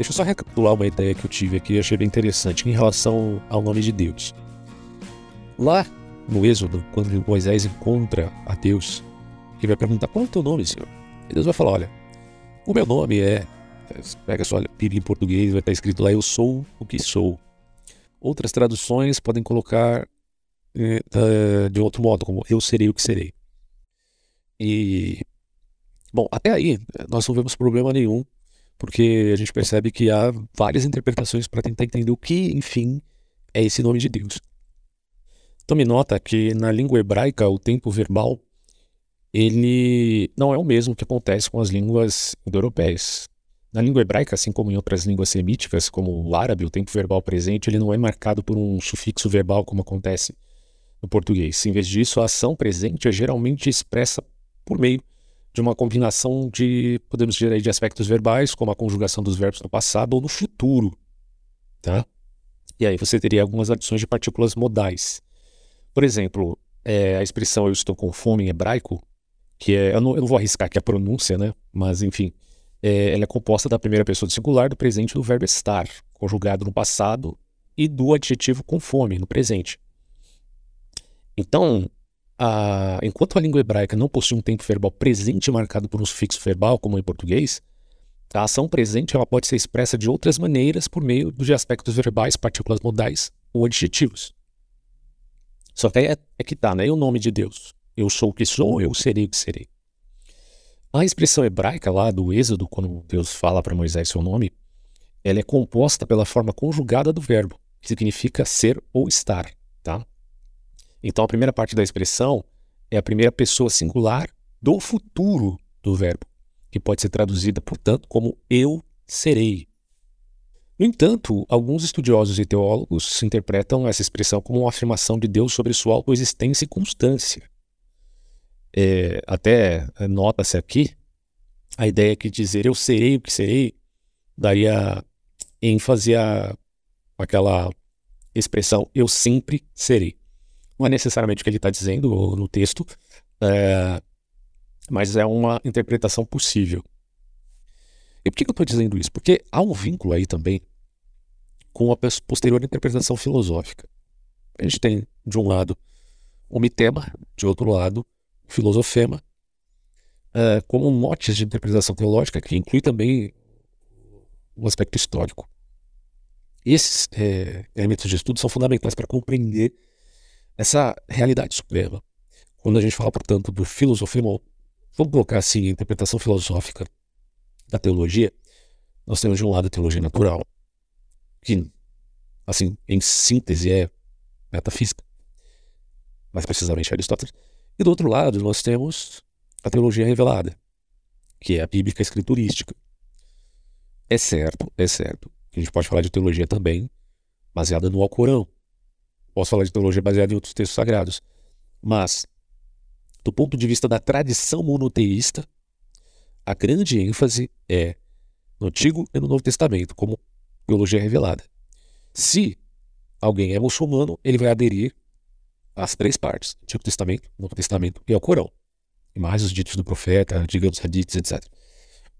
Deixa eu só recapitular uma ideia que eu tive aqui achei bem interessante em relação ao nome de Deus. Lá no Êxodo, quando Moisés encontra a Deus, ele vai perguntar: Qual é o teu nome, Senhor? E Deus vai falar: Olha, o meu nome é. Pega sua Bíblia em português, vai estar escrito lá: Eu sou o que sou. Outras traduções podem colocar eh, de outro modo, como Eu serei o que serei. E. Bom, até aí nós não vemos problema nenhum, porque a gente percebe que há várias interpretações para tentar entender o que, enfim, é esse nome de Deus. Tome nota que na língua hebraica o tempo verbal ele não é o mesmo que acontece com as línguas indo-europeias. Na língua hebraica, assim como em outras línguas semíticas, como o árabe, o tempo verbal presente ele não é marcado por um sufixo verbal como acontece no português. Em vez disso, a ação presente é geralmente expressa por meio de uma combinação de, podemos dizer aí, de aspectos verbais, como a conjugação dos verbos no passado ou no futuro, tá? E aí você teria algumas adições de partículas modais. Por exemplo, é, a expressão eu estou com fome em hebraico, que é, eu não, eu não vou arriscar aqui a pronúncia, né? Mas enfim, é, ela é composta da primeira pessoa do singular, do presente do verbo estar, conjugado no passado, e do adjetivo com fome, no presente. Então, a, enquanto a língua hebraica não possui um tempo verbal presente marcado por um sufixo verbal, como em português, a ação presente ela pode ser expressa de outras maneiras por meio de aspectos verbais, partículas modais ou adjetivos. Só que é, é que tá, né? E o nome de Deus? Eu sou o que sou, eu serei o que serei. A expressão hebraica lá do Êxodo, quando Deus fala para Moisés seu nome, ela é composta pela forma conjugada do verbo, que significa ser ou estar, tá? Então a primeira parte da expressão é a primeira pessoa singular do futuro do verbo, que pode ser traduzida, portanto, como eu serei. No entanto, alguns estudiosos e teólogos interpretam essa expressão como uma afirmação de Deus sobre sua autoexistência e constância. É, até nota-se aqui a ideia que dizer eu serei o que serei daria ênfase à aquela expressão eu sempre serei. Não é necessariamente o que ele está dizendo no texto, é, mas é uma interpretação possível. E por que, eu estou dizendo isso? Porque há um vínculo aí também com a posterior interpretação filosófica. A gente tem, de um lado, o mitema, de outro lado, o filosofema, uh, como motes de interpretação teológica, que inclui também o aspecto histórico. Esses é, elementos de estudo são fundamentais para compreender essa realidade suprema. Quando a gente fala, portanto, do filosofema, vamos colocar assim, a interpretação filosófica da teologia, nós temos de um lado a teologia natural, que, assim, em síntese é metafísica, mais precisamente Aristóteles, e do outro lado nós temos a teologia revelada, que é a bíblica escriturística. É certo, é certo, que a gente pode falar de teologia também baseada no Alcorão, Posso falar de teologia baseada em outros textos sagrados. Mas, do ponto de vista da tradição monoteísta, a grande ênfase é no Antigo e no Novo Testamento, como teologia revelada. Se alguém é muçulmano, ele vai aderir às três partes: Antigo Testamento, Novo Testamento e ao Corão. E mais os ditos do profeta, digamos, hadiths, etc.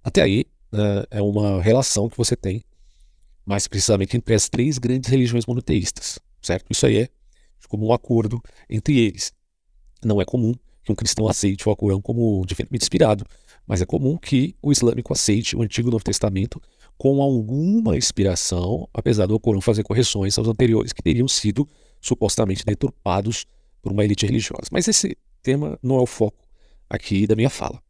Até aí, né, é uma relação que você tem, mais precisamente, entre as três grandes religiões monoteístas certo? Isso aí é como um acordo entre eles. Não é comum que um cristão aceite o Alcorão como divinamente inspirado, mas é comum que o islâmico aceite o Antigo e Novo Testamento com alguma inspiração, apesar do Alcorão fazer correções aos anteriores que teriam sido supostamente deturpados por uma elite religiosa. Mas esse tema não é o foco aqui da minha fala.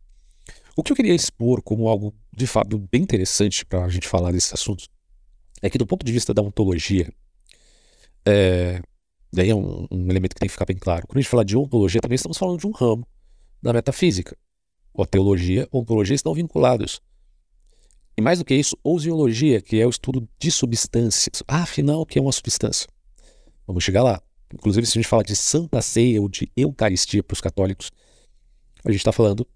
O que eu queria expor como algo de fato bem interessante para a gente falar desses assuntos é que, do ponto de vista da ontologia, é, daí é um, um, elemento que tem que ficar bem claro. Quando a gente fala de ontologia, também estamos falando de um ramo da metafísica. A teologia, ontologia estão vinculados. E mais do que isso, osiologia, que é o estudo de substâncias. Ah, afinal, o que é uma substância? Vamos chegar lá. Inclusive, se a gente fala de Santa Ceia ou de Eucaristia para os católicos, a gente está falando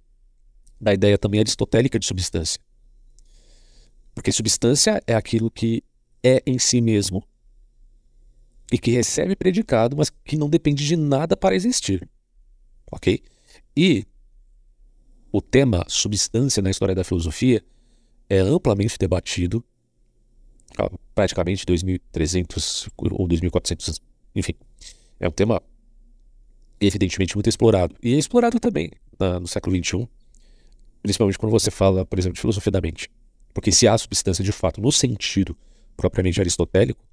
da ideia também aristotélica de substância. Porque substância é aquilo que é em si mesmo e que recebe predicado, mas que não depende de nada para existir. Ok? E o tema substância na história da filosofia é amplamente debatido praticamente 2.300 ou 2.400, enfim. É um tema evidentemente muito explorado. E é explorado também na, no século XXI, principalmente quando você fala, por exemplo, de filosofia da mente. Porque se há substância de fato no sentido propriamente aristotélico,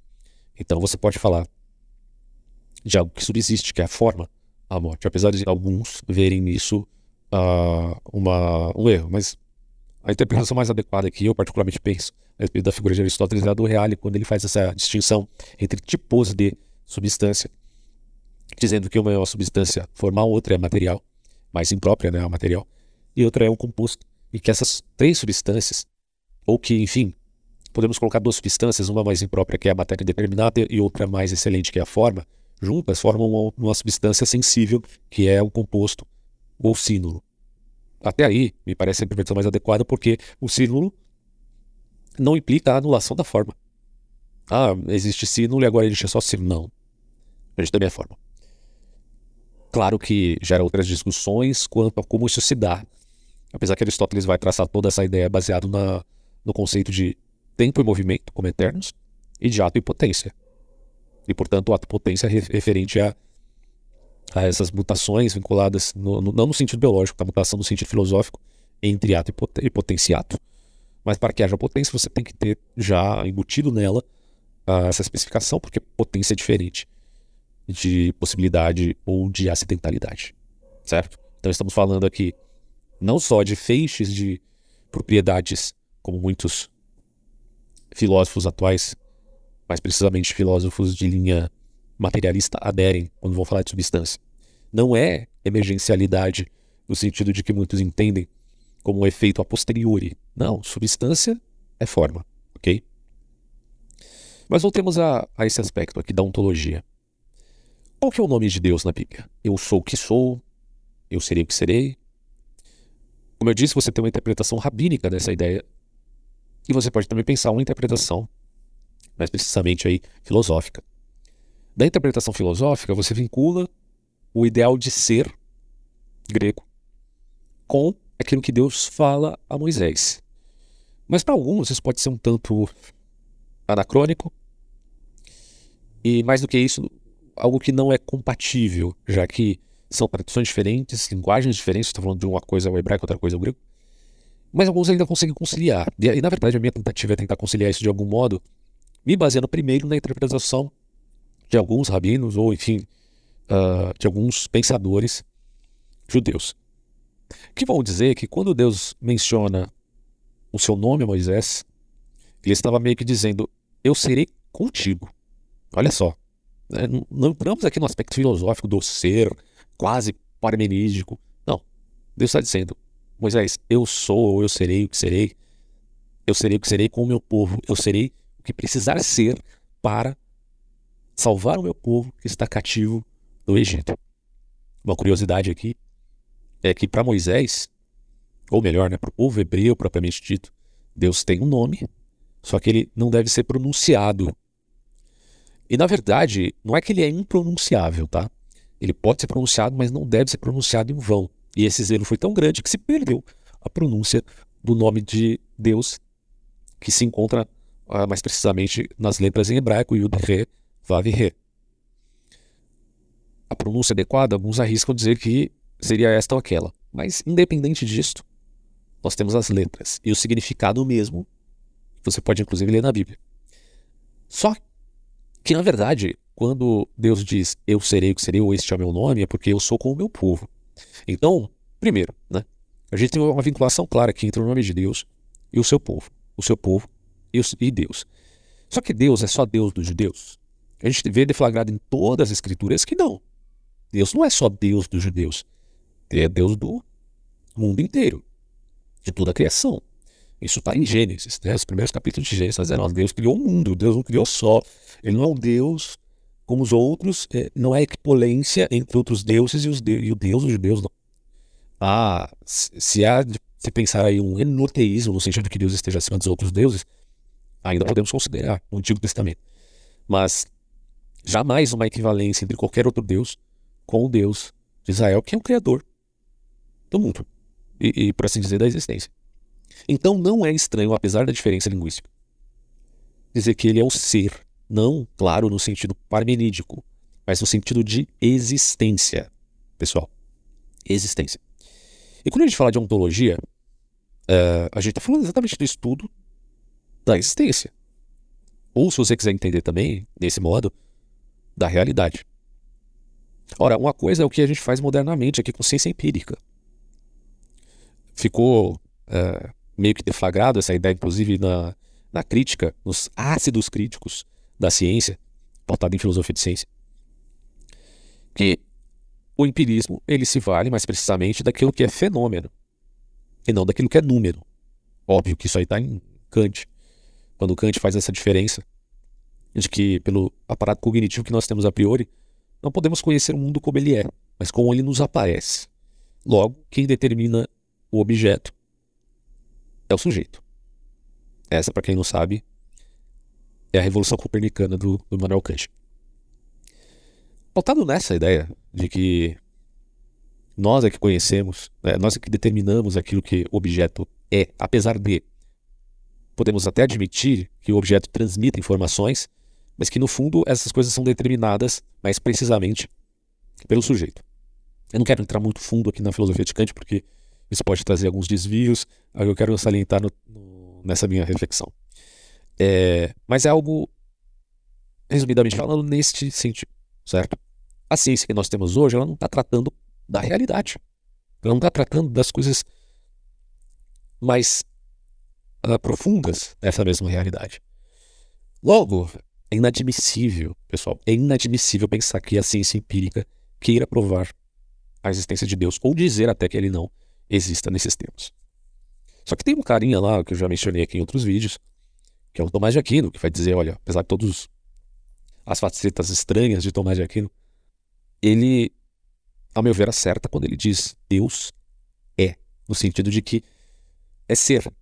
então você pode falar de algo que subsiste, que é a forma, a morte. Apesar de alguns verem nisso uh, uma, um erro. Mas a interpretação mais adequada que eu particularmente penso a respeito da figura de Aristóteles é a do Reale, quando ele faz essa distinção entre tipos de substância, dizendo que uma é uma substância formal, outra é material, mais imprópria, né, a material, e outra é um composto. E que essas três substâncias, ou que, enfim, podemos colocar duas substâncias, uma mais imprópria, que é a matéria determinada, e outra mais excelente, que é a forma, juntas formam uma, uma substância sensível, que é o composto ou sínulo. Até aí, me parece a interpretação mais adequada, porque o sínulo não implica a anulação da forma. Ah, existe sínulo e agora existe só sínulo. Não. A gente também é forma. Claro que gera outras discussões quanto a como isso se dá. Apesar que Aristóteles vai traçar toda essa ideia baseado na, no conceito de tempo e movimento como eternos e de ato e potência. E, portanto, o ato potência é referente a a essas mutações vinculadas, no, no, não no sentido biológico, a mutação no sentido filosófico, entre ato e, pot e potenciato. Mas para que haja potência, você tem que ter já embutido nela uh, essa especificação, porque potência é diferente de possibilidade ou de acidentalidade, certo? Então estamos falando aqui não só de feixes de propriedades, como muitos filósofos atuais, mais precisamente filósofos de linha materialista aderem quando vão falar de substância. Não é emergencialidade no sentido de que muitos entendem como um efeito a posteriori. Não, substância é forma, ok? Mas voltemos a, a esse aspecto aqui da ontologia. Qual que é o nome de Deus na Bíblia? Eu sou o que sou, eu serei o que serei. Como eu disse, você tem uma interpretação rabínica dessa ideia. E você pode também pensar uma interpretação, mais precisamente aí, filosófica. Da interpretação filosófica, você vincula o ideal de ser grego com aquilo que Deus fala a Moisés. Mas para alguns isso pode ser um tanto anacrônico e, mais do que isso, algo que não é compatível, já que são tradições diferentes, linguagens diferentes, estou falando de uma coisa o hebraico, outra coisa o grego. Mas alguns ainda conseguem conciliar. E, na verdade, a minha tentativa é tentar conciliar isso de algum modo, me baseando primeiro na interpretação de alguns rabinos, ou enfim, uh, de alguns pensadores judeus, que vão dizer que quando Deus menciona o seu nome a Moisés, ele estava meio que dizendo: Eu serei contigo. Olha só, né? não entramos aqui no aspecto filosófico do ser, quase parmenídico. Não. Deus está dizendo: Moisés, eu sou, ou eu serei o que serei. Eu serei o que serei com o meu povo. Eu serei o que precisar ser para salvar o meu povo que está cativo no Egito. Uma curiosidade aqui é que para Moisés, ou melhor, né, para o povo hebreu propriamente dito, Deus tem um nome, só que ele não deve ser pronunciado. E na verdade, não é que ele é impronunciável, tá? Ele pode ser pronunciado, mas não deve ser pronunciado em vão. E esse zelo foi tão grande que se perdeu a pronúncia do nome de Deus, que se encontra ah, mais precisamente nas letras em hebraico, Yud, Re, Vav Re. A pronúncia adequada, alguns arriscam dizer que seria esta ou aquela. Mas, independente disto, nós temos as letras e o significado mesmo. Você pode, inclusive, ler na Bíblia. Só que, na verdade, quando Deus diz eu serei o que serei, ou este é o meu nome, é porque eu sou com o meu povo. Então, primeiro, né, a gente tem uma vinculação clara aqui entre o nome de Deus e o seu povo. O seu povo e Deus. Só que Deus é só Deus dos judeus? A gente vê deflagrado em todas as escrituras que não. Deus não é só Deus dos judeus. Ele é Deus do mundo inteiro, de toda a criação. Isso está em Gênesis, né? os primeiros capítulos de Gênesis, tá dizendo, Deus criou o mundo, Deus não criou só. Ele não é um Deus como os outros, é, não é equipolência entre outros deuses e, os de, e o Deus dos judeus, não. Ah, se há se pensar aí um enoteísmo, no sentido de que Deus esteja acima dos outros deuses, ainda podemos considerar no Antigo Testamento. Mas Jamais uma equivalência entre qualquer outro Deus com o Deus de Israel, que é o Criador do mundo e, e, por assim dizer, da existência. Então não é estranho, apesar da diferença linguística, dizer que ele é o ser, não, claro, no sentido parmenídico, mas no sentido de existência, pessoal. Existência. E quando a gente fala de ontologia, uh, a gente está falando exatamente do estudo da existência. Ou, se você quiser entender também, desse modo, da realidade. Ora, uma coisa é o que a gente faz modernamente aqui com ciência empírica. Ficou uh, meio que deflagrado essa ideia, inclusive na, na crítica, nos ácidos críticos da ciência, pautada em filosofia de ciência, que o empirismo ele se vale mais precisamente daquilo que é fenômeno e não daquilo que é número. Óbvio que isso aí está em Kant, quando Kant faz essa diferença de que pelo aparato cognitivo que nós temos a priori, não podemos conhecer o mundo como ele é, mas como ele nos aparece. Logo, quem determina o objeto é o sujeito. Essa, para quem não sabe, é a revolução copernicana do, do Manuel Kant. Pautado nessa ideia de que nós é que conhecemos, né, nós é que determinamos aquilo que o objeto é, apesar de podemos até admitir que o objeto transmita informações, mas que no fundo essas coisas são determinadas mais precisamente pelo sujeito. Eu não quero entrar muito fundo aqui na filosofia de Kant, porque isso pode trazer alguns desvios, eu quero salientar no, nessa minha reflexão. É, mas é algo, resumidamente falando, neste sentido, certo? A ciência que nós temos hoje, ela não está tratando da realidade. Ela não está tratando das coisas mais uh, profundas dessa mesma realidade. Logo, é inadmissível, pessoal, é inadmissível pensar que a ciência empírica queira provar a existência de Deus, ou dizer até que ele não exista nesses tempos. Só que tem um carinha lá, que eu já mencionei aqui em outros vídeos, que é o Tomás de Aquino, que vai dizer, olha, apesar de todas as facetas estranhas de Tomás de Aquino, ele, ao meu ver, acerta quando ele diz Deus é, no sentido de que é ser.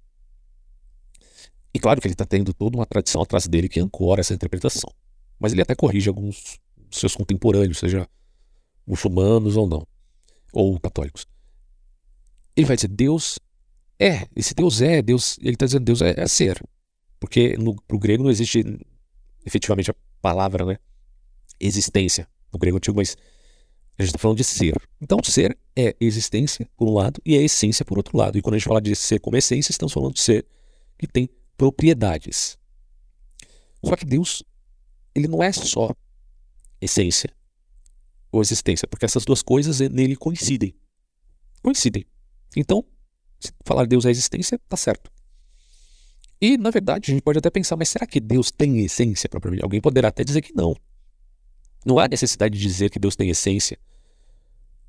E claro que ele está tendo toda uma tradição atrás dele que ancora essa interpretação. Mas ele até corrige alguns seus contemporâneos, seja muçulmanos ou não, ou católicos. Ele vai dizer Deus é, esse Deus é, Deus, ele está dizendo Deus é, é ser. Porque no pro grego não existe efetivamente a palavra, né? Existência no grego antigo, mas a gente está falando de ser. Então, ser é existência por um lado e é essência por outro lado. E quando a gente fala de ser como essência, estamos falando de ser que tem propriedades. Só que Deus, ele não é só essência ou existência, porque essas duas coisas nele coincidem. Coincidem. Então, se falar Deus é existência, tá certo. E, na verdade, a gente pode até pensar, mas será que Deus tem essência propriamente? Alguém poderá até dizer que não. Não há necessidade de dizer que Deus tem essência,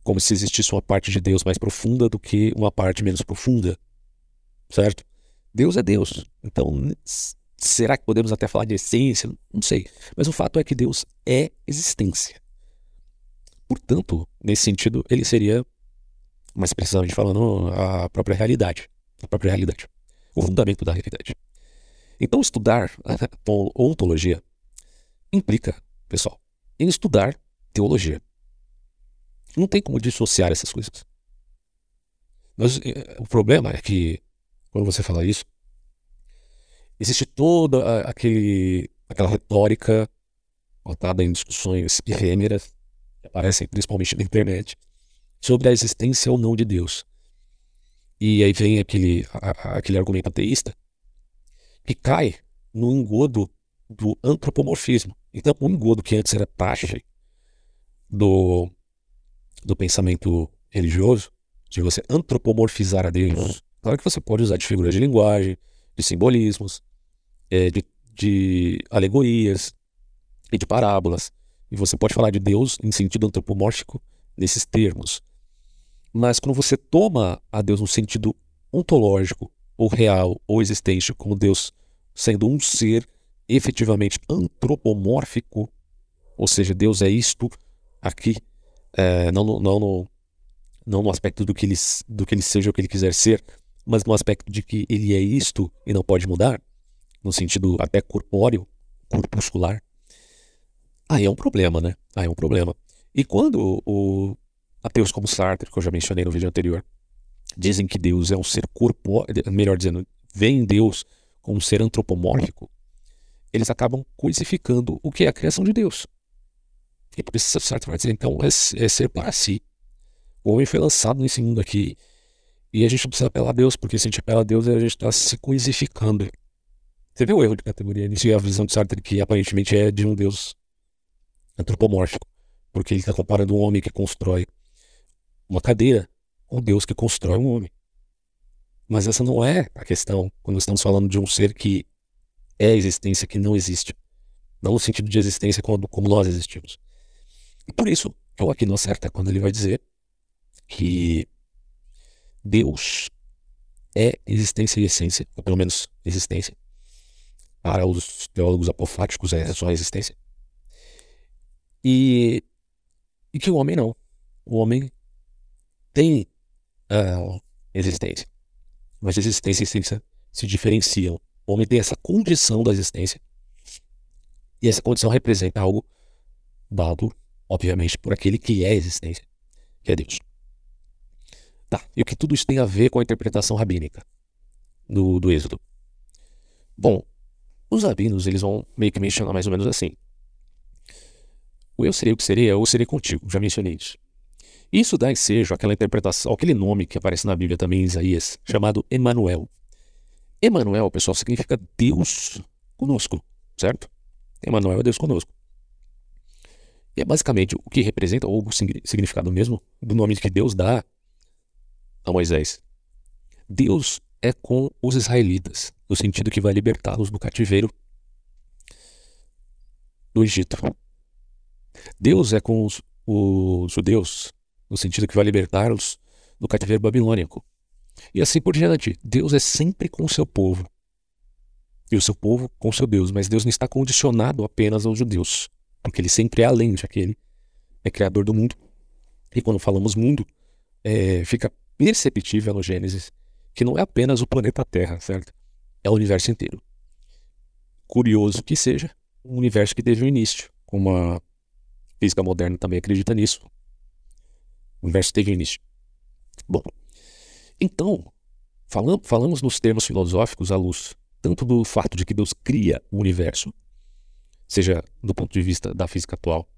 como se existisse uma parte de Deus mais profunda do que uma parte menos profunda. Certo? Deus é Deus. Então, será que podemos até falar de essência? Não sei. Mas o fato é que Deus é existência. Portanto, nesse sentido, ele seria, mais precisamente falando, a própria realidade. A própria realidade o fundamento da realidade. Então, estudar ontologia implica, pessoal, em estudar teologia. Não tem como dissociar essas coisas. Mas, eh, o problema é que, quando você fala isso, existe toda aquele, aquela retórica botada em discussões efêmeras, que aparecem principalmente na internet, sobre a existência ou não de Deus. E aí vem aquele, a, aquele argumento ateísta que cai no engodo do antropomorfismo. Então, o engodo que antes era taxa do, do pensamento religioso, de você antropomorfizar a Deus. Claro que você pode usar de figuras de linguagem, de simbolismos, é, de, de alegorias e de parábolas. E você pode falar de Deus em sentido antropomórfico nesses termos. Mas quando você toma a Deus no sentido ontológico, ou real, ou existente, como Deus sendo um ser efetivamente antropomórfico, ou seja, Deus é isto aqui, é, não, não, não, não no aspecto do que, ele, do que ele seja o que ele quiser ser, mas no aspecto de que ele é isto e não pode mudar, no sentido até corpóreo, corpuscular, aí é um problema, né? Aí é um problema. E quando o, Ateus como Sartre, que eu já mencionei no vídeo anterior, dizem que Deus é um ser corpóreo, melhor dizendo, veem Deus como um ser antropomórfico. eles acabam coisificando o que é a criação de Deus. E por isso, certo, vai dizer, então, é, é ser para si. O homem foi lançado nesse mundo aqui. E a gente não precisa apelar a Deus, porque se a gente apela a Deus, a gente está se coisificando. Você vê o erro de categoria nisso e a visão de Sartre que aparentemente é de um Deus antropomórfico. Porque ele está comparando um homem que constrói uma cadeira um Deus que constrói um homem. Mas essa não é a questão quando estamos falando de um ser que é a existência que não existe. Não no sentido de existência como, como nós existimos. E por isso, o aqui não acerta quando ele vai dizer que Deus é existência e essência, ou pelo menos existência. Para os teólogos apofáticos é só existência. E, e que o homem não. O homem tem uh, existência. Mas existência e essência se diferenciam. O homem tem essa condição da existência. E essa condição representa algo dado, obviamente, por aquele que é a existência, que é Deus. Tá, e o que tudo isso tem a ver com a interpretação rabínica do, do Êxodo? Bom, os rabinos, eles vão meio que mencionar mais ou menos assim. O eu serei o que seria, eu serei contigo, já mencionei isso. Isso dá ensejo àquela interpretação, aquele nome que aparece na Bíblia também em Isaías, chamado Emanuel. Emanuel, pessoal, significa Deus conosco, certo? Emanuel é Deus conosco. E é basicamente o que representa, ou o significado mesmo, do nome que Deus dá a Moisés. Deus é com os israelitas, no sentido que vai libertá-los do cativeiro do Egito. Deus é com os, os judeus, no sentido que vai libertá-los do cativeiro babilônico. E assim por diante. Deus é sempre com o seu povo. E o seu povo com seu Deus. Mas Deus não está condicionado apenas aos judeus. Porque ele sempre é além, já que ele é criador do mundo. E quando falamos mundo, é, fica perceptível no Gênesis que não é apenas o planeta Terra, certo? É o universo inteiro. Curioso que seja, um universo que teve um início, como a física moderna também acredita nisso. O universo teve início. Bom, então, falamos, falamos nos termos filosóficos à luz tanto do fato de que Deus cria o universo, seja do ponto de vista da física atual,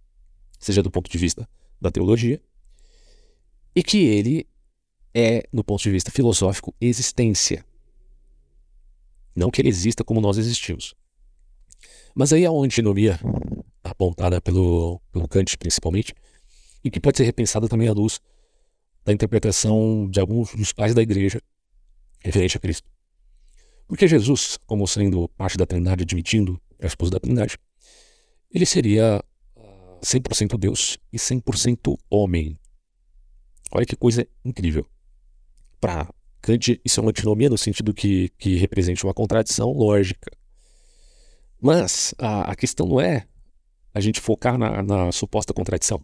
seja do ponto de vista da teologia, e que ele é, do ponto de vista filosófico, existência. Não que ele exista como nós existimos. Mas aí é uma antinomia apontada pelo, pelo Kant, principalmente, e que pode ser repensada também à luz da interpretação de alguns dos pais da igreja referente a Cristo. Porque Jesus, como sendo parte da Trindade, admitindo a esposa da Trindade, ele seria 100% Deus e 100% homem. Olha que coisa incrível. Para Kant, isso é uma antinomia no sentido que, que representa uma contradição lógica. Mas a, a questão não é a gente focar na, na suposta contradição.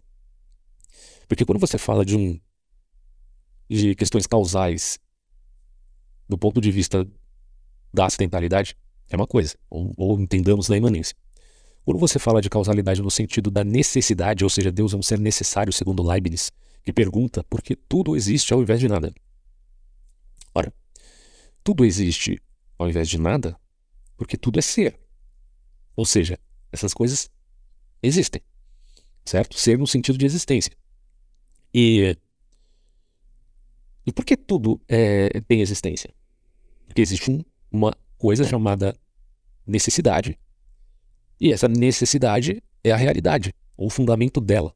Porque quando você fala de um de questões causais do ponto de vista da acidentalidade, é uma coisa, ou, ou entendamos na imanência. Quando você fala de causalidade no sentido da necessidade, ou seja, Deus é um ser necessário, segundo Leibniz, que pergunta por que tudo existe ao invés de nada. Ora, tudo existe ao invés de nada porque tudo é ser. Ou seja, essas coisas existem, certo? Ser no sentido de existência. E e por que tudo é, tem existência? Porque existe um, uma coisa chamada necessidade. E essa necessidade é a realidade, ou o fundamento dela.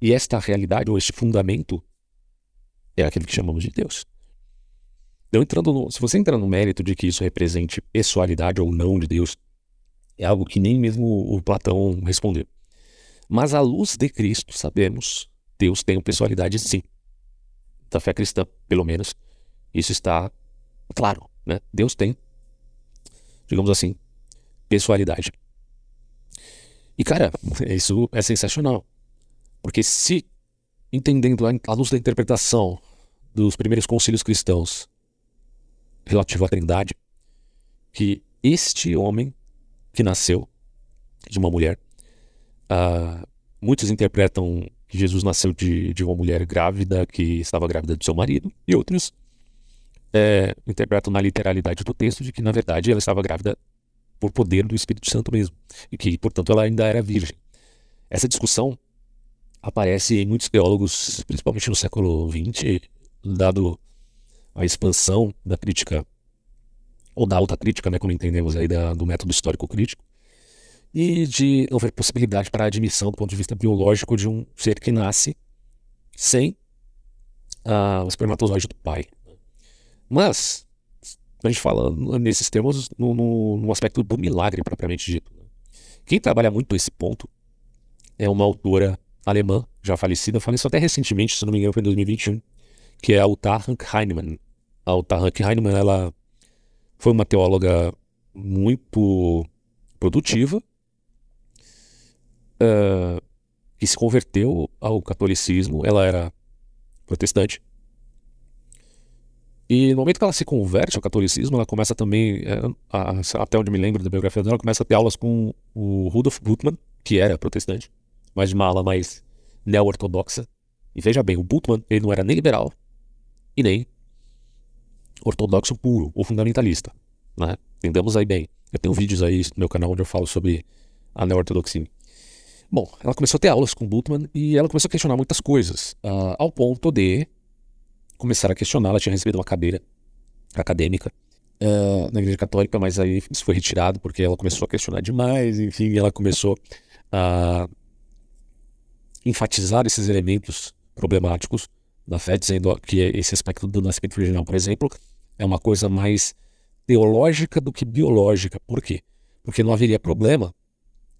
E esta realidade, ou este fundamento, é aquilo que chamamos de Deus. Então, entrando no, se você entrar no mérito de que isso represente pessoalidade ou não de Deus, é algo que nem mesmo o Platão respondeu. Mas à luz de Cristo, sabemos, Deus tem pessoalidade sim da fé cristã, pelo menos, isso está claro. Né? Deus tem, digamos assim, pessoalidade. E, cara, isso é sensacional. Porque se, entendendo a luz da interpretação dos primeiros concílios cristãos relativo à trindade, que este homem que nasceu de uma mulher, uh, muitos interpretam que Jesus nasceu de, de uma mulher grávida que estava grávida do seu marido, e outros é, interpretam na literalidade do texto de que, na verdade, ela estava grávida por poder do Espírito Santo mesmo, e que, portanto, ela ainda era virgem. Essa discussão aparece em muitos teólogos, principalmente no século XX, dado a expansão da crítica, ou da alta crítica, né, como entendemos aí, da, do método histórico crítico, e de não haver possibilidade para a admissão do ponto de vista biológico de um ser que nasce sem uh, o espermatozoide do pai. Mas, a gente fala nesses termos no, no, no aspecto do milagre propriamente dito. Quem trabalha muito esse ponto é uma autora alemã, já falecida, faleceu até recentemente, se não me engano foi em 2021, que é a Uta Heinemann. A Uta Heinemann, ela foi uma teóloga muito produtiva, que se converteu ao catolicismo, ela era protestante, e no momento que ela se converte ao catolicismo, ela começa também, é, até onde me lembro da biografia dela, ela começa a ter aulas com o Rudolf Bultmann, que era protestante, mas de uma ala mais neo-ortodoxa. E veja bem, o Bultmann ele não era nem liberal e nem ortodoxo puro ou fundamentalista. Né? Entendamos aí bem. Eu tenho vídeos aí no meu canal onde eu falo sobre a neo-ortodoxia. Bom, ela começou a ter aulas com Bultmann e ela começou a questionar muitas coisas, uh, ao ponto de começaram a questionar. Ela tinha recebido uma cadeira acadêmica uh, na Igreja Católica, mas aí isso foi retirado porque ela começou a questionar demais. Enfim, ela começou a enfatizar esses elementos problemáticos da fé, dizendo que esse aspecto do nascimento virginal, por exemplo, é uma coisa mais teológica do que biológica. Por quê? Porque não haveria problema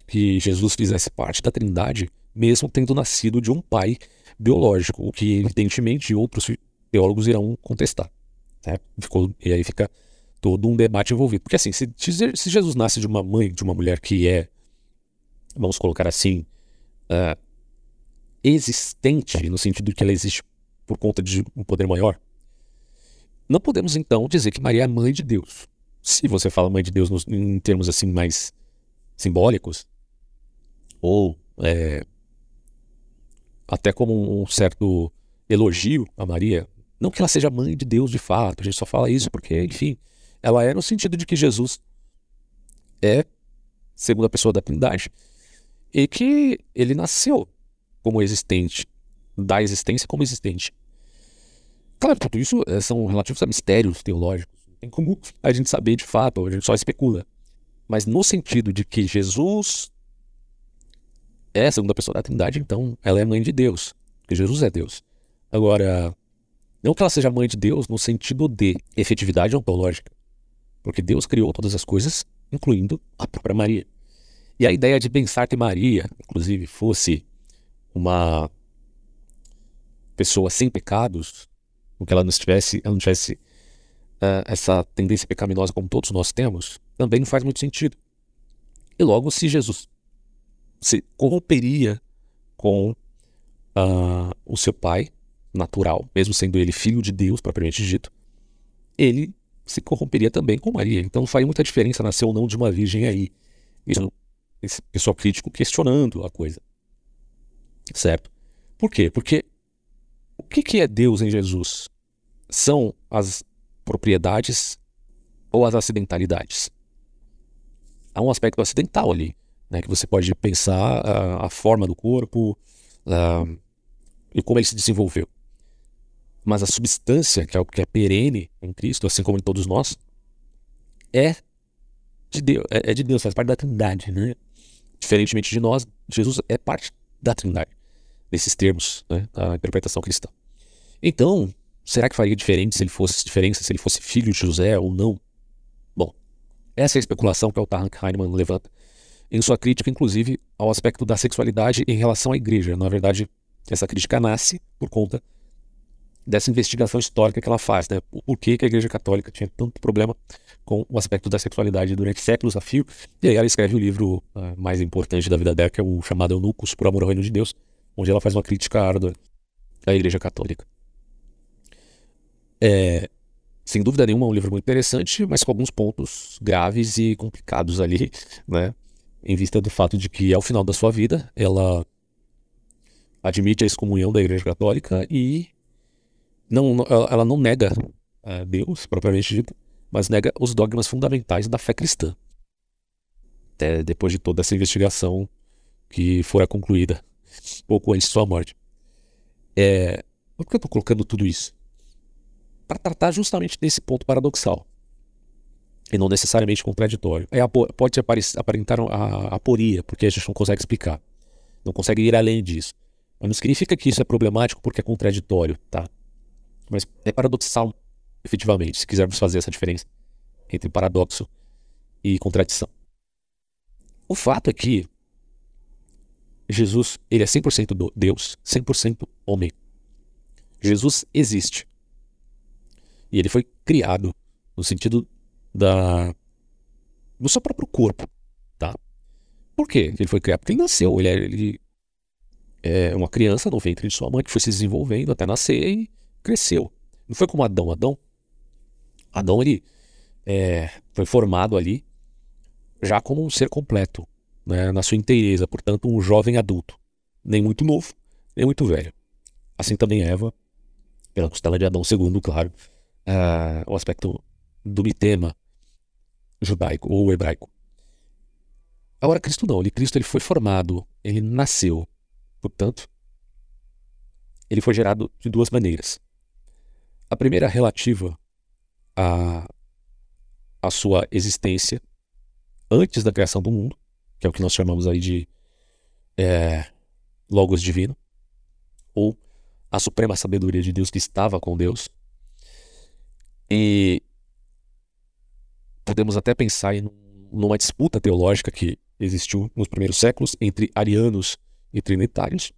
que Jesus fizesse parte da Trindade, mesmo tendo nascido de um pai biológico, o que evidentemente outros teólogos irão contestar. Né? Ficou, e aí fica todo um debate envolvido. Porque assim, se, se, Jesus nasce de uma mãe, de uma mulher que é, vamos colocar assim, uh, existente, no sentido de que ela existe por conta de um poder maior, não podemos então dizer que Maria é mãe de Deus. Se você fala mãe de Deus nos, em termos assim mais simbólicos, ou é, até como um certo elogio a Maria, não que ela seja mãe de Deus de fato, a gente só fala isso porque, enfim, ela é no sentido de que Jesus é segunda pessoa da Trindade e que ele nasceu como existente, da existência como existente. Claro, tudo isso eh, são relativos a mistérios teológicos. Tem como a gente saber de fato, a gente só especula. Mas no sentido de que Jesus é a segunda pessoa da Trindade, então ela é mãe de Deus, porque Jesus é Deus. Agora, não que ela seja mãe de Deus no sentido de efetividade ontológica, porque Deus criou todas as coisas, incluindo a própria Maria. E a ideia de pensar que Maria, inclusive, fosse uma pessoa sem pecados, ou que ela não tivesse, ela não tivesse uh, essa tendência pecaminosa como todos nós temos, também não faz muito sentido. E logo, se Jesus se corromperia com uh, o seu pai, natural, mesmo sendo ele filho de Deus, propriamente dito, ele se corromperia também com Maria. Então faz muita diferença nascer ou não de uma virgem aí. Isso, esse pessoal crítico questionando a coisa. Certo? Por quê? Porque o que, que é Deus em Jesus? São as propriedades ou as acidentalidades? Há um aspecto acidental ali, né, que você pode pensar uh, a forma do corpo uh, e como ele se desenvolveu. Mas a substância, que é o que é perene em Cristo, assim como em todos nós, é de Deus, é, é de Deus, faz parte da Trindade, né? Diferentemente de nós, Jesus é parte da Trindade, nesses termos, né, da interpretação cristã. Então, será que faria diferente se ele fosse diferença se ele fosse filho de José ou não? Bom, essa é a especulação que o Tarrant Heinemann levanta em sua crítica, inclusive, ao aspecto da sexualidade em relação à igreja. Na verdade, essa crítica nasce por conta dessa investigação histórica que ela faz, né? Por que, que a Igreja Católica tinha tanto problema com o aspecto da sexualidade durante séculos a fio. E aí ela escreve o livro uh, mais importante da vida dela, que é o chamado Eunucos por Amor ao Reino de Deus, onde ela faz uma crítica árdua à Igreja Católica. É, sem dúvida nenhuma, é um livro muito interessante, mas com alguns pontos graves e complicados ali, né? Em vista do fato de que, ao final da sua vida, ela admite a excomunhão da Igreja Católica e não, ela não nega a Deus, propriamente dito, mas nega os dogmas fundamentais da fé cristã. até depois de toda essa investigação que fora concluída pouco antes de sua morte. É, por que eu estou colocando tudo isso? Para tratar justamente desse ponto paradoxal e não necessariamente contraditório. É, pode aparentar a aporia, porque a gente não consegue explicar, não consegue ir além disso. Mas não significa que isso é problemático porque é contraditório, tá? Mas é paradoxal, efetivamente, se quisermos fazer essa diferença entre paradoxo e contradição. O fato é que Jesus, ele é 100% Deus, 100% homem. Jesus existe. E ele foi criado no sentido da do seu próprio corpo, tá? Por quê? Ele foi criado porque ele nasceu, ele é, ele é uma criança no ventre de sua mãe que foi se desenvolvendo até nascer e cresceu. Não foi como Adão. Adão, Adão ele é, foi formado ali já como um ser completo, né, na sua inteireza, portanto, um jovem adulto, nem muito novo, nem muito velho. Assim também Eva, pela costela de Adão, segundo, claro, uh, o aspecto do mitema judaico ou hebraico. Agora, Cristo não, ele, Cristo ele foi formado, ele nasceu, portanto, ele foi gerado de duas maneiras. A primeira relativa à, à sua existência antes da criação do mundo, que é o que nós chamamos aí de é, Logos Divino, ou a suprema sabedoria de Deus que estava com Deus. E podemos até pensar em numa disputa teológica que existiu nos primeiros séculos entre arianos e trinitários.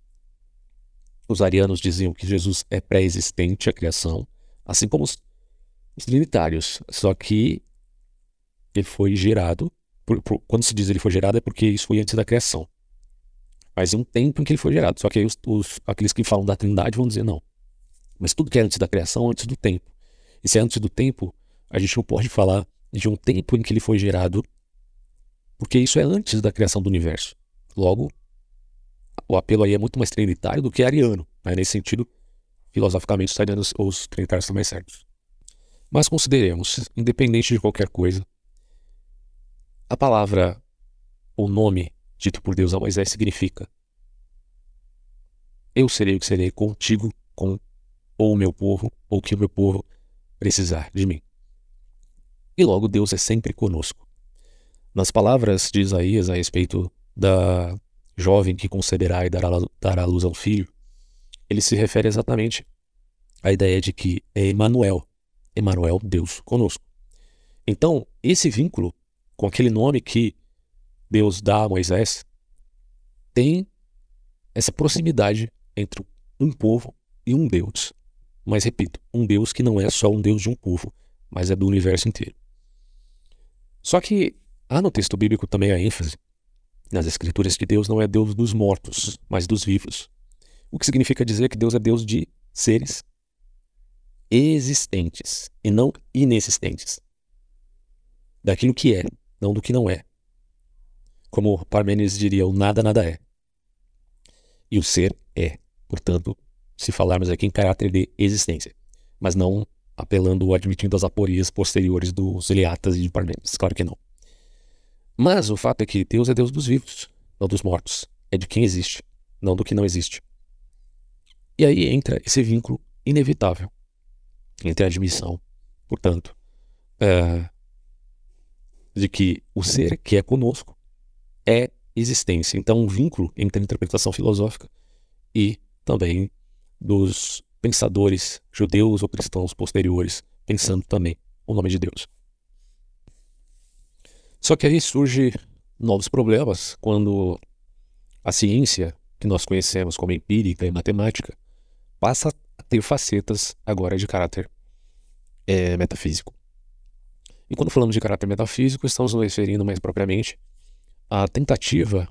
Os arianos diziam que Jesus é pré-existente à criação, assim como os, os trinitários. Só que ele foi gerado. Por, por, quando se diz ele foi gerado é porque isso foi antes da criação. Mas um tempo em que ele foi gerado. Só que os, os, aqueles que falam da trindade vão dizer não. Mas tudo que é antes da criação, antes do tempo. E se é antes do tempo, a gente não pode falar de um tempo em que ele foi gerado, porque isso é antes da criação do universo. Logo, o apelo aí é muito mais trinitário do que ariano. Né? Nesse sentido, filosoficamente, os arianos ou os trinitários são mais certos. Mas consideremos, independente de qualquer coisa, a palavra, o nome dito por Deus a Moisés significa: Eu serei o que serei contigo, com ou o meu povo, ou o que o meu povo precisar de mim. E logo Deus é sempre conosco. Nas palavras de Isaías a respeito da jovem que concederá e dará, dará luz ao filho, ele se refere exatamente à ideia de que é Emanuel, Emanuel, Deus conosco. Então, esse vínculo com aquele nome que Deus dá a Moisés tem essa proximidade entre um povo e um Deus. Mas repito, um Deus que não é só um Deus de um povo, mas é do universo inteiro. Só que há no texto bíblico também a ênfase nas escrituras que Deus não é Deus dos mortos, mas dos vivos. O que significa dizer que Deus é Deus de seres existentes e não inexistentes. Daquilo que é, não do que não é. Como Parmênides diria, o nada nada é. E o ser é, portanto, se falarmos aqui em caráter de existência, mas não apelando ou admitindo as aporias posteriores dos Eliatas e de Parmênides, claro que não. Mas o fato é que Deus é Deus dos vivos, não dos mortos. É de quem existe, não do que não existe. E aí entra esse vínculo inevitável entre a admissão, portanto, é, de que o ser que é conosco é existência. Então, um vínculo entre a interpretação filosófica e também dos pensadores judeus ou cristãos posteriores, pensando também o nome de Deus. Só que aí surge novos problemas quando a ciência que nós conhecemos como empírica e matemática passa a ter facetas agora de caráter é, metafísico. E quando falamos de caráter metafísico, estamos nos referindo mais propriamente à tentativa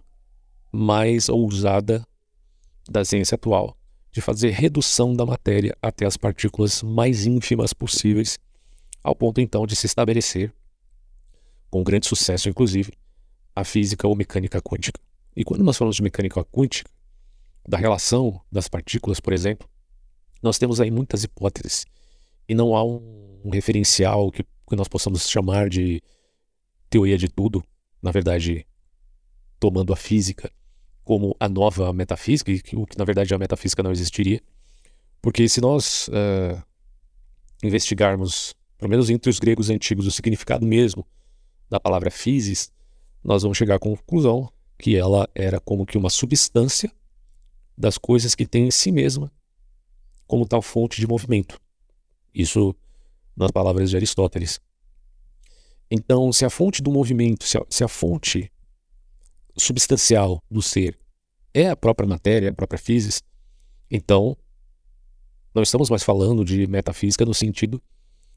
mais ousada da ciência atual de fazer redução da matéria até as partículas mais ínfimas possíveis, ao ponto então de se estabelecer, com grande sucesso inclusive, a física ou mecânica quântica. E quando nós falamos de mecânica quântica, da relação das partículas, por exemplo, nós temos aí muitas hipóteses e não há um, referencial que, que nós possamos chamar de teoria de tudo. Na verdade, tomando a física como a nova metafísica, o que na verdade a metafísica não existiria. Porque se nós uh, investigarmos, pelo menos entre os gregos antigos, o significado mesmo da palavra physis, nós vamos chegar à conclusão que ela era como que uma substância das coisas que tem em si mesma como tal fonte de movimento. Isso nas palavras de Aristóteles. Então, se a fonte do movimento, se a, se a fonte substancial do ser é a própria matéria, a própria física, então não estamos mais falando de metafísica no sentido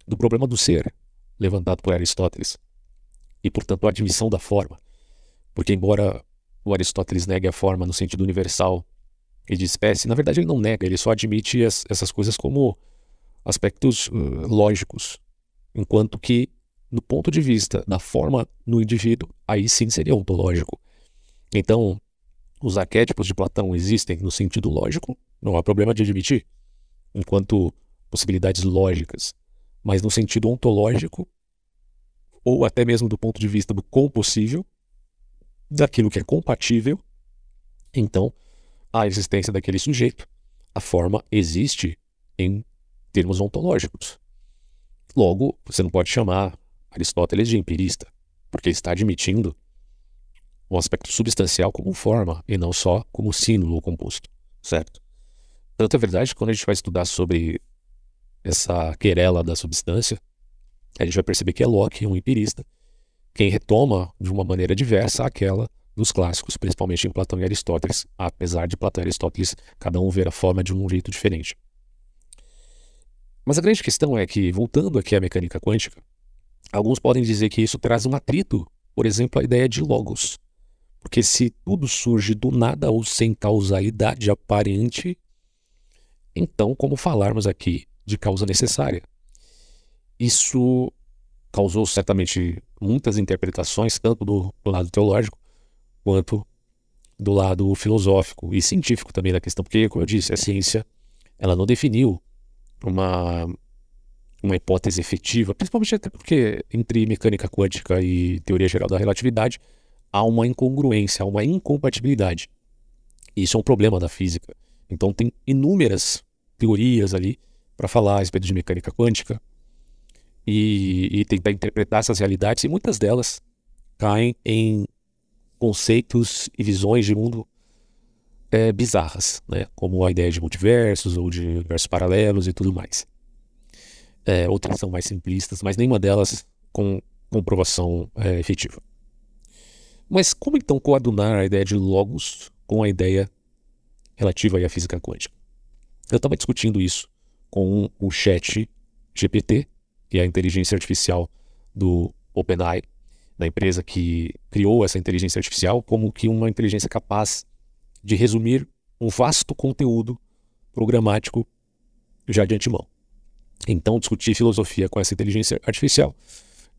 do problema do ser, levantado por Aristóteles, e portanto a admissão da forma. Porque, embora o Aristóteles negue a forma no sentido universal e de espécie, na verdade ele não nega, ele só admite as, essas coisas como aspectos uh, lógicos, enquanto que, do ponto de vista da forma no indivíduo, aí sim seria ontológico. Então, os arquétipos de Platão existem no sentido lógico, não há problema de admitir, enquanto possibilidades lógicas, mas no sentido ontológico, ou até mesmo do ponto de vista do compossível, daquilo que é compatível, então a existência daquele sujeito, a forma existe em termos ontológicos. Logo, você não pode chamar Aristóteles de empirista, porque ele está admitindo um aspecto substancial como forma e não só como símbolo ou composto, certo? Tanto é verdade que quando a gente vai estudar sobre essa querela da substância, a gente vai perceber que é Locke, um empirista, quem retoma de uma maneira diversa aquela dos clássicos, principalmente em Platão e Aristóteles, apesar de Platão e Aristóteles cada um ver a forma de um jeito diferente. Mas a grande questão é que, voltando aqui à mecânica quântica, alguns podem dizer que isso traz um atrito, por exemplo, a ideia de logos, porque se tudo surge do nada ou sem causalidade aparente, então como falarmos aqui de causa necessária? Isso causou certamente muitas interpretações, tanto do, do lado teológico quanto do lado filosófico e científico também da questão, porque, como eu disse, a ciência ela não definiu uma, uma hipótese efetiva, principalmente até porque entre mecânica quântica e teoria geral da relatividade há uma incongruência, há uma incompatibilidade. Isso é um problema da física. Então tem inúmeras teorias ali para falar a respeito de mecânica quântica e, e tentar interpretar essas realidades, e muitas delas caem em conceitos e visões de mundo é, bizarras, né? como a ideia de multiversos ou de universos paralelos e tudo mais. É, outras são mais simplistas, mas nenhuma delas com comprovação é, efetiva. Mas como então coadunar a ideia de logos com a ideia relativa à física quântica? Eu estava discutindo isso com o chat GPT, que é a inteligência artificial do OpenAI, da empresa que criou essa inteligência artificial, como que uma inteligência capaz de resumir um vasto conteúdo programático já de antemão. Então, discutir filosofia com essa inteligência artificial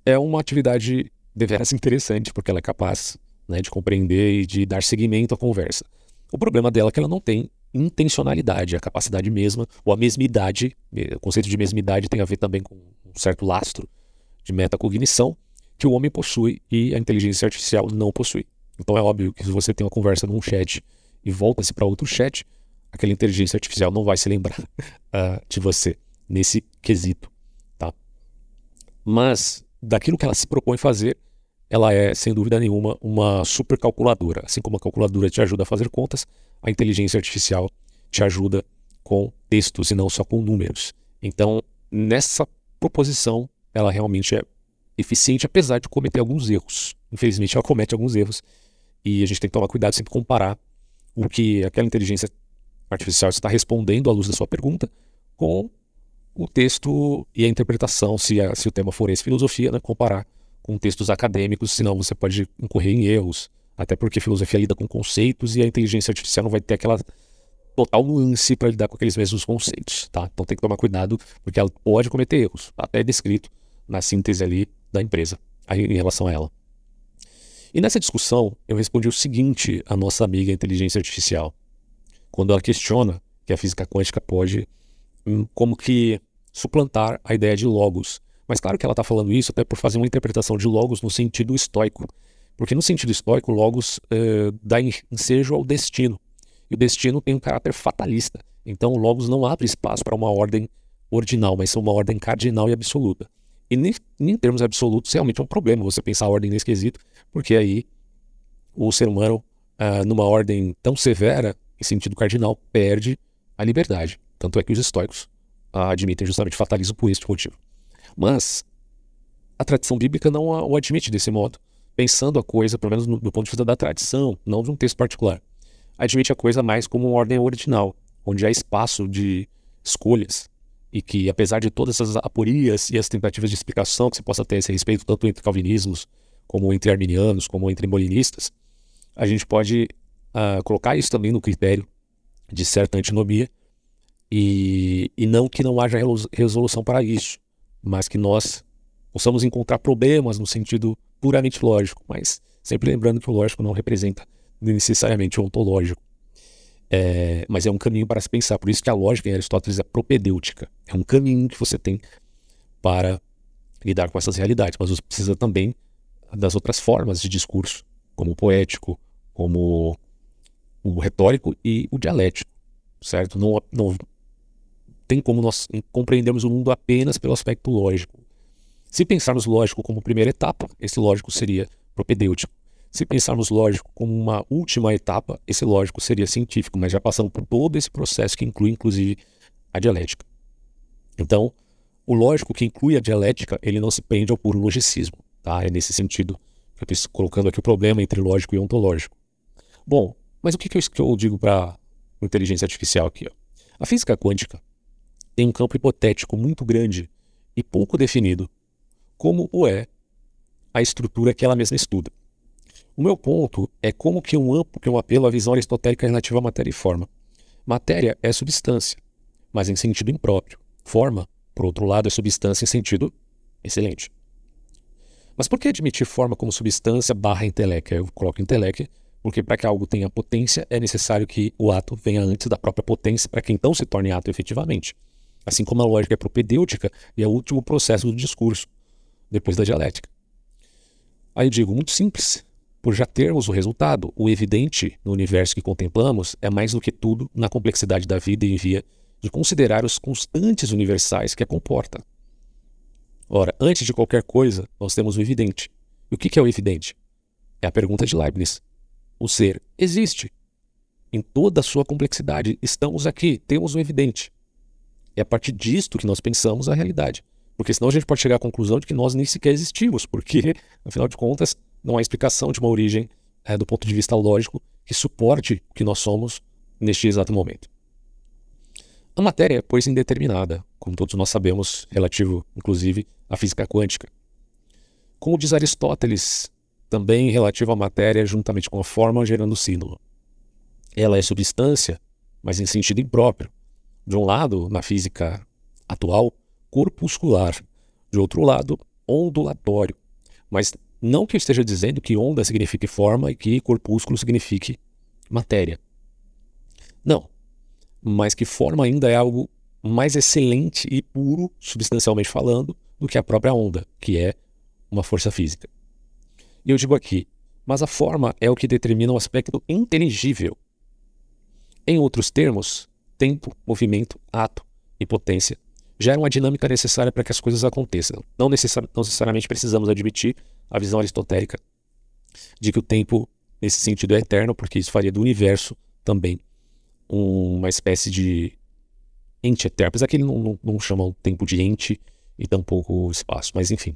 é uma atividade deveras interessante, porque ela é capaz né, de compreender e de dar seguimento à conversa. O problema dela é que ela não tem intencionalidade, a capacidade mesma, ou a mesmidade. O conceito de mesmidade tem a ver também com um certo lastro de metacognição que o homem possui e a inteligência artificial não possui. Então é óbvio que se você tem uma conversa num chat e volta-se para outro chat, aquela inteligência artificial não vai se lembrar uh, de você nesse quesito, tá? Mas daquilo que ela se propõe fazer, ela é, sem dúvida nenhuma, uma supercalculadora. Assim como a calculadora te ajuda a fazer contas, a inteligência artificial te ajuda com textos e não só com números. Então, nessa proposição, ela realmente é eficiente, apesar de cometer alguns erros. Infelizmente, ela comete alguns erros e a gente tem que tomar cuidado sempre comparar o que aquela inteligência artificial está respondendo à luz da sua pergunta com o texto e a interpretação, se, a, se o tema for esse filosofia, né, comparar com textos acadêmicos, senão você pode incorrer em erros. Até porque filosofia lida com conceitos e a inteligência artificial não vai ter aquela total nuance para lidar com aqueles mesmos conceitos, tá? Então tem que tomar cuidado, porque ela pode cometer erros, até é descrito na síntese ali da empresa, aí, em relação a ela. E nessa discussão, eu respondi o seguinte à nossa amiga inteligência artificial, quando ela questiona que a física quântica pode, como que, suplantar a ideia de logos mas claro que ela está falando isso até por fazer uma interpretação de logos no sentido estoico, Porque no sentido histórico, logos eh, dá ensejo ao destino. E o destino tem um caráter fatalista. Então, logos não abre espaço para uma ordem ordinal, mas uma ordem cardinal e absoluta. E nem em termos absolutos, realmente é um problema você pensar a ordem nesse quesito, porque aí o ser humano, ah, numa ordem tão severa, em sentido cardinal, perde a liberdade. Tanto é que os estoicos ah, admitem justamente fatalismo por este motivo. Mas a tradição bíblica não o admite desse modo, pensando a coisa, pelo menos no, do ponto de vista da tradição, não de um texto particular. Admite a coisa mais como uma ordem original, onde há espaço de escolhas e que, apesar de todas essas aporias e as tentativas de explicação que se possa ter a esse respeito, tanto entre calvinismos, como entre arminianos, como entre molinistas, a gente pode uh, colocar isso também no critério de certa antinomia e, e não que não haja resolução para isso, mas que nós possamos encontrar problemas no sentido puramente lógico, mas sempre lembrando que o lógico não representa necessariamente o ontológico. É, mas é um caminho para se pensar. Por isso que a lógica em Aristóteles é propedêutica. É um caminho que você tem para lidar com essas realidades. Mas você precisa também das outras formas de discurso, como o poético, como o retórico e o dialético, certo? Não, não tem como nós compreendermos o mundo apenas pelo aspecto lógico. Se pensarmos lógico como primeira etapa, esse lógico seria propedêutico. Se pensarmos lógico como uma última etapa, esse lógico seria científico, mas já passando por todo esse processo que inclui inclusive a dialética. Então, o lógico que inclui a dialética, ele não se prende ao puro logicismo, tá? É nesse sentido que eu estou colocando aqui o problema entre lógico e ontológico. Bom, mas o que, que, eu, digo para inteligência artificial aqui? Ó? A física quântica tem um campo hipotético muito grande e pouco definido, como o é a estrutura que ela mesma estuda. O meu ponto é como que um amplo, que um apelo à visão aristotélica relativa à matéria e forma. Matéria é substância, mas em sentido impróprio. Forma, por outro lado, é substância em sentido excelente. Mas por que admitir forma como substância barra intelecto? Eu coloco intelecto porque para que algo tenha potência é necessário que o ato venha antes da própria potência para que então se torne ato efetivamente. Assim como a lógica é propedêutica e é o último processo do discurso, depois da dialética. Aí digo, muito simples por já termos o resultado. O evidente no universo que contemplamos é mais do que tudo na complexidade da vida e via de considerar os constantes universais que a comporta. Ora, antes de qualquer coisa, nós temos o evidente. E o que é o evidente? É a pergunta de Leibniz. O ser existe. Em toda a sua complexidade, estamos aqui, temos o evidente. É a partir disto que nós pensamos a realidade. Porque senão a gente pode chegar à conclusão de que nós nem sequer existimos, porque, afinal de contas, não há explicação de uma origem é, do ponto de vista lógico que suporte o que nós somos neste exato momento. A matéria é, pois, indeterminada, como todos nós sabemos, relativo, inclusive, à física quântica. Como diz Aristóteles, também relativo à matéria juntamente com a forma gerando símbolo. Ela é substância, mas em sentido impróprio. De um lado, na física atual, corpuscular. De outro lado, ondulatório. Mas não que eu esteja dizendo que onda signifique forma e que corpúsculo signifique matéria. Não. Mas que forma ainda é algo mais excelente e puro, substancialmente falando, do que a própria onda, que é uma força física. E eu digo aqui, mas a forma é o que determina o um aspecto inteligível. Em outros termos, tempo, movimento, ato e potência geram a dinâmica necessária para que as coisas aconteçam. Não, necessari não necessariamente precisamos admitir a visão aristotélica de que o tempo, nesse sentido, é eterno, porque isso faria do universo também uma espécie de ente eterno. Apesar que ele não, não, não chama o tempo de ente e tampouco o espaço, mas enfim.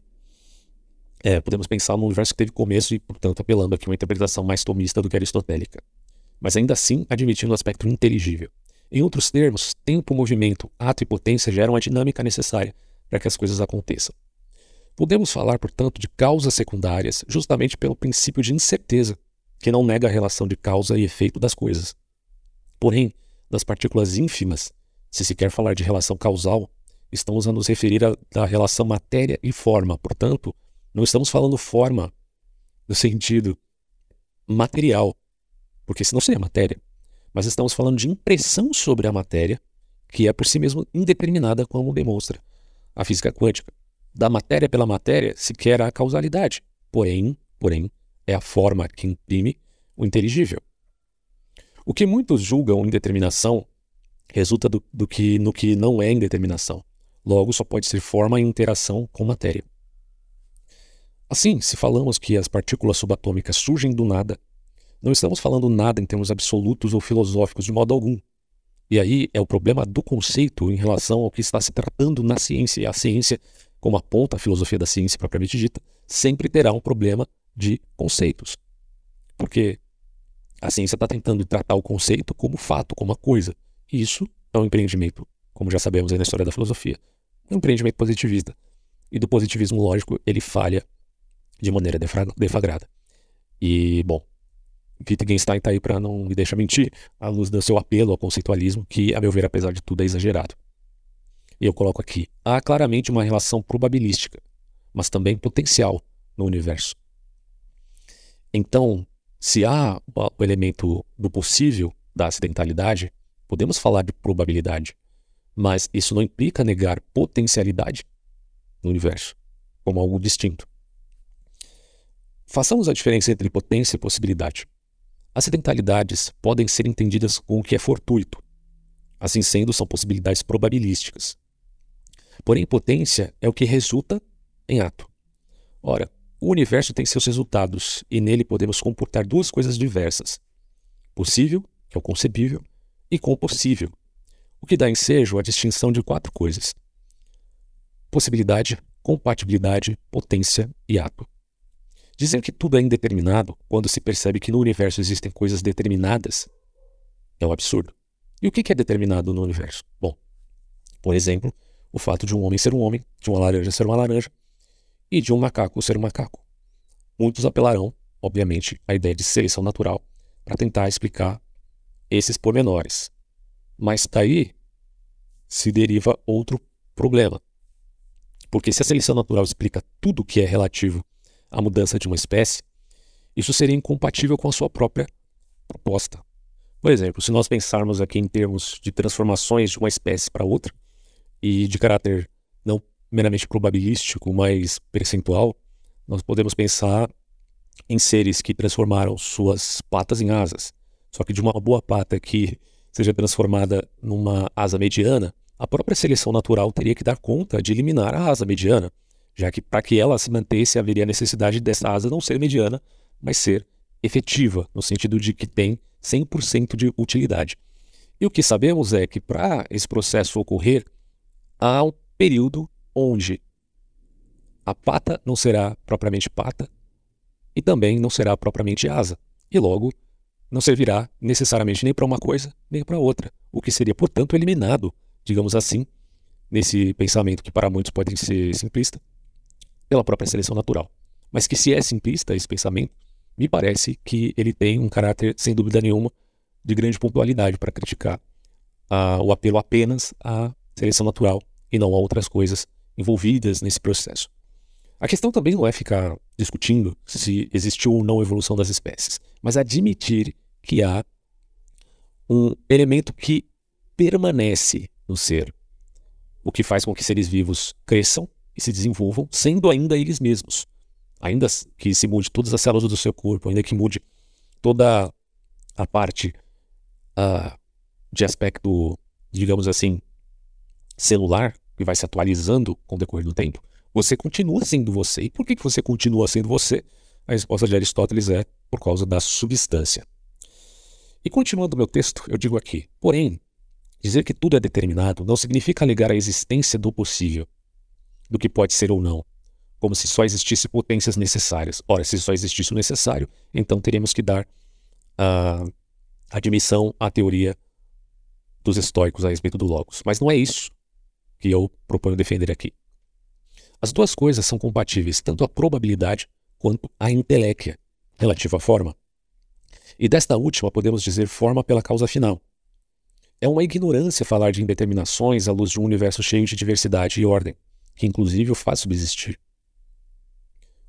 É, podemos pensar num universo que teve começo e, portanto, apelando aqui uma interpretação mais tomista do que aristotélica. Mas ainda assim, admitindo o aspecto inteligível. Em outros termos, tempo, movimento, ato e potência geram a dinâmica necessária para que as coisas aconteçam. Podemos falar, portanto, de causas secundárias justamente pelo princípio de incerteza, que não nega a relação de causa e efeito das coisas. Porém, das partículas ínfimas, se se quer falar de relação causal, estamos a nos referir à relação matéria e forma. Portanto, não estamos falando forma no sentido material, porque senão seria matéria. Mas estamos falando de impressão sobre a matéria, que é por si mesmo indeterminada, como demonstra a física quântica da matéria pela matéria sequer há causalidade. Porém, porém, é a forma que imprime o inteligível. O que muitos julgam indeterminação resulta do, do que no que não é indeterminação. Logo, só pode ser forma em interação com matéria. Assim, se falamos que as partículas subatômicas surgem do nada, não estamos falando nada em termos absolutos ou filosóficos de modo algum. E aí é o problema do conceito em relação ao que está se tratando na ciência. E a ciência, como aponta a filosofia da ciência propriamente dita, sempre terá um problema de conceitos. Porque a ciência está tentando tratar o conceito como fato, como uma coisa. E isso é um empreendimento, como já sabemos aí na história da filosofia, um empreendimento positivista. E do positivismo lógico, ele falha de maneira deflagrada. E, bom, Wittgenstein está aí para não me deixar mentir, à luz do seu apelo ao conceitualismo, que, a meu ver, apesar de tudo, é exagerado. E eu coloco aqui: há claramente uma relação probabilística, mas também potencial no universo. Então, se há o elemento do possível da acidentalidade, podemos falar de probabilidade, mas isso não implica negar potencialidade no universo como algo distinto. Façamos a diferença entre potência e possibilidade. Acidentalidades podem ser entendidas com o que é fortuito. Assim sendo, são possibilidades probabilísticas. Porém, potência é o que resulta em ato. Ora, o universo tem seus resultados e nele podemos comportar duas coisas diversas: possível, que é o concebível, e compossível, o que dá ensejo à distinção de quatro coisas: possibilidade, compatibilidade, potência e ato. Dizer que tudo é indeterminado quando se percebe que no universo existem coisas determinadas é um absurdo. E o que é determinado no universo? Bom, por exemplo, o fato de um homem ser um homem, de uma laranja ser uma laranja e de um macaco ser um macaco. Muitos apelarão, obviamente, à ideia de seleção natural para tentar explicar esses pormenores. Mas daí se deriva outro problema. Porque se a seleção natural explica tudo que é relativo a mudança de uma espécie, isso seria incompatível com a sua própria proposta. Por exemplo, se nós pensarmos aqui em termos de transformações de uma espécie para outra, e de caráter não meramente probabilístico, mas percentual, nós podemos pensar em seres que transformaram suas patas em asas. Só que de uma boa pata que seja transformada numa asa mediana, a própria seleção natural teria que dar conta de eliminar a asa mediana já que para que ela se mantesse haveria necessidade dessa asa não ser mediana, mas ser efetiva, no sentido de que tem 100% de utilidade. E o que sabemos é que para esse processo ocorrer, há um período onde a pata não será propriamente pata e também não será propriamente asa, e logo não servirá necessariamente nem para uma coisa nem para outra, o que seria, portanto, eliminado, digamos assim, nesse pensamento que para muitos pode ser simplista, pela própria seleção natural. Mas que se é simplista esse pensamento, me parece que ele tem um caráter, sem dúvida nenhuma, de grande pontualidade para criticar uh, o apelo apenas à seleção natural e não a outras coisas envolvidas nesse processo. A questão também não é ficar discutindo se existiu ou não evolução das espécies, mas admitir que há um elemento que permanece no ser, o que faz com que seres vivos cresçam e se desenvolvam, sendo ainda eles mesmos. Ainda que se mude todas as células do seu corpo, ainda que mude toda a parte uh, de aspecto, digamos assim, celular, que vai se atualizando com o decorrer do tempo, você continua sendo você. E por que você continua sendo você? A resposta de Aristóteles é por causa da substância. E continuando meu texto, eu digo aqui: porém, dizer que tudo é determinado não significa alegar a existência do possível do que pode ser ou não, como se só existisse potências necessárias. Ora, se só existisse o necessário, então teríamos que dar uh, admissão à teoria dos estoicos a respeito do Logos. Mas não é isso que eu proponho defender aqui. As duas coisas são compatíveis, tanto a probabilidade quanto a inteléquia, relativa à forma. E desta última podemos dizer forma pela causa final. É uma ignorância falar de indeterminações à luz de um universo cheio de diversidade e ordem que inclusive o faz subsistir.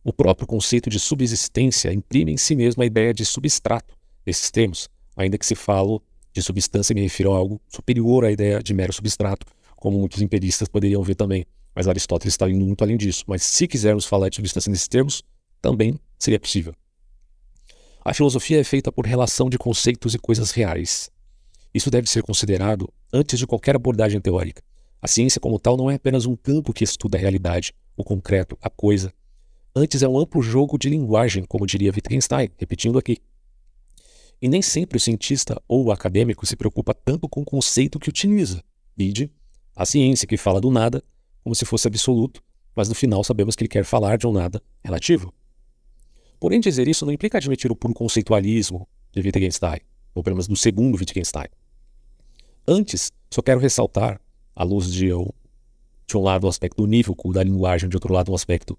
O próprio conceito de subsistência imprime em si mesmo a ideia de substrato desses termos, ainda que se falo de substância me refiro a algo superior à ideia de mero substrato, como muitos empiristas poderiam ver também. Mas Aristóteles está indo muito além disso. Mas se quisermos falar de substância nesses termos, também seria possível. A filosofia é feita por relação de conceitos e coisas reais. Isso deve ser considerado antes de qualquer abordagem teórica. A ciência, como tal, não é apenas um campo que estuda a realidade, o concreto, a coisa. Antes é um amplo jogo de linguagem, como diria Wittgenstein, repetindo aqui. E nem sempre o cientista ou o acadêmico se preocupa tanto com o conceito que utiliza. Vide a ciência que fala do nada como se fosse absoluto, mas no final sabemos que ele quer falar de um nada relativo. Porém, dizer isso não implica admitir o puro conceitualismo de Wittgenstein, ou pelo menos do segundo Wittgenstein. Antes, só quero ressaltar, à luz de, de um lado o aspecto unívoco da linguagem, de outro lado um aspecto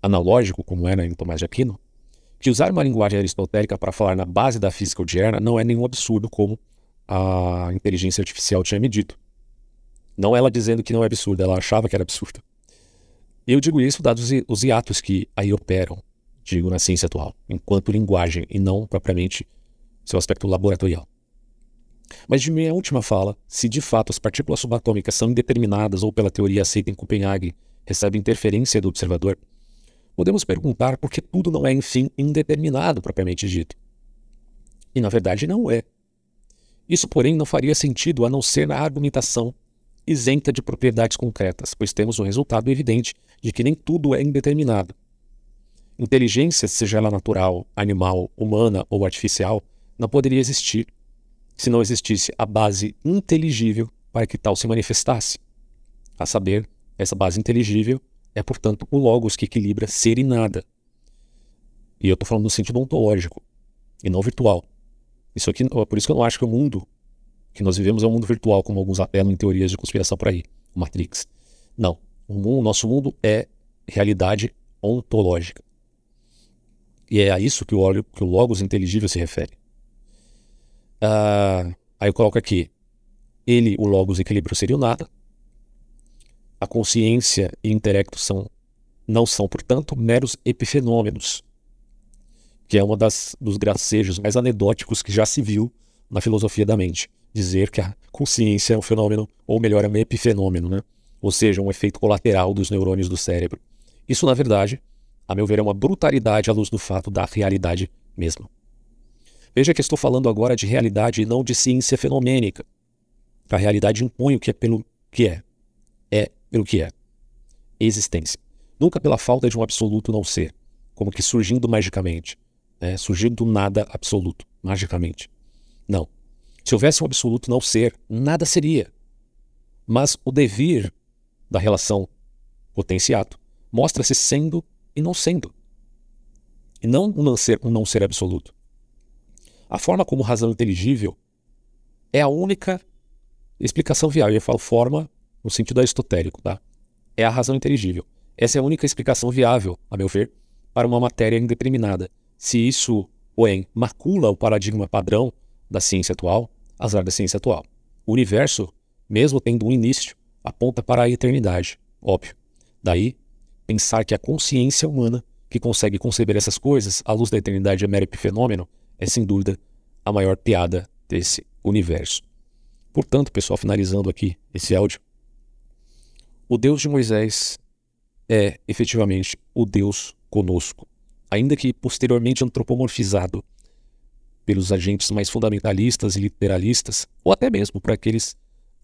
analógico, como era em Tomás de Aquino, que usar uma linguagem aristotélica para falar na base da física odierna não é nenhum absurdo, como a inteligência artificial tinha me dito. Não ela dizendo que não é absurdo, ela achava que era absurdo. Eu digo isso dados os hiatos que aí operam digo, na ciência atual, enquanto linguagem e não propriamente seu aspecto laboratorial. Mas de minha última fala, se de fato as partículas subatômicas são indeterminadas ou pela teoria aceita em Copenhague recebe interferência do observador, podemos perguntar por que tudo não é, enfim, indeterminado propriamente dito. E na verdade não é. Isso, porém, não faria sentido a não ser na argumentação isenta de propriedades concretas, pois temos o resultado evidente de que nem tudo é indeterminado. Inteligência, seja ela natural, animal, humana ou artificial, não poderia existir se não existisse a base inteligível para que tal se manifestasse. A saber, essa base inteligível é, portanto, o logos que equilibra ser e nada. E eu estou falando no sentido ontológico e não virtual. Isso aqui, por isso que eu não acho que o mundo que nós vivemos é um mundo virtual, como alguns apelam em teorias de conspiração por aí, Matrix. Não. O mundo, nosso mundo é realidade ontológica. E é a isso que o, que o Logos inteligível se refere. Uh, aí eu coloco aqui: ele, o Logos equilíbrio, seria o nada. A consciência e intelecto são, não são, portanto, meros epifenômenos, que é um dos gracejos mais anedóticos que já se viu na filosofia da mente. Dizer que a consciência é um fenômeno, ou melhor, é um epifenômeno, né? ou seja, um efeito colateral dos neurônios do cérebro. Isso, na verdade, a meu ver, é uma brutalidade à luz do fato da realidade mesma. Veja que estou falando agora de realidade e não de ciência fenomênica. A realidade impõe o que é pelo que é. É pelo que é. Existência. Nunca pela falta de um absoluto não ser, como que surgindo magicamente, né? surgindo do nada absoluto, magicamente. Não. Se houvesse um absoluto não ser, nada seria. Mas o devir da relação potenciato mostra-se sendo e não sendo. E não um não ser, um não ser absoluto. A forma como razão inteligível é a única explicação viável. Eu falo forma no sentido aristotélico, tá? É a razão inteligível. Essa é a única explicação viável, a meu ver, para uma matéria indeterminada. Se isso, porém, macula o paradigma padrão da ciência atual, azar da ciência atual. O universo, mesmo tendo um início, aponta para a eternidade, óbvio. Daí Pensar que a consciência humana, que consegue conceber essas coisas à luz da eternidade é mero epifenômeno, é sem dúvida a maior piada desse universo. Portanto, pessoal, finalizando aqui esse áudio, o Deus de Moisés é efetivamente o Deus conosco, ainda que posteriormente antropomorfizado pelos agentes mais fundamentalistas e literalistas, ou até mesmo por aqueles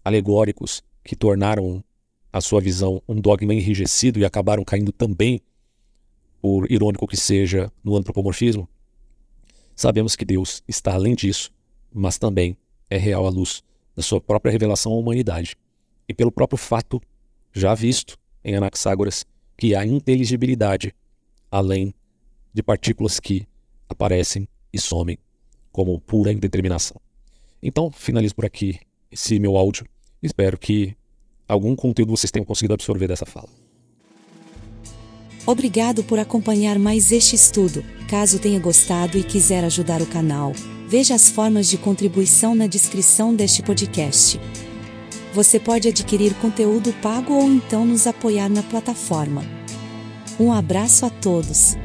alegóricos que tornaram a sua visão um dogma enrijecido e acabaram caindo também, por irônico que seja, no antropomorfismo, sabemos que Deus está além disso, mas também é real à luz da sua própria revelação à humanidade e pelo próprio fato já visto em Anaxágoras que há inteligibilidade além de partículas que aparecem e somem como pura indeterminação. Então, finalizo por aqui esse meu áudio. Espero que algum conteúdo vocês tenham conseguido absorver dessa fala. Obrigado por acompanhar mais este estudo. Caso tenha gostado e quiser ajudar o canal, veja as formas de contribuição na descrição deste podcast. Você pode adquirir conteúdo pago ou então nos apoiar na plataforma. Um abraço a todos!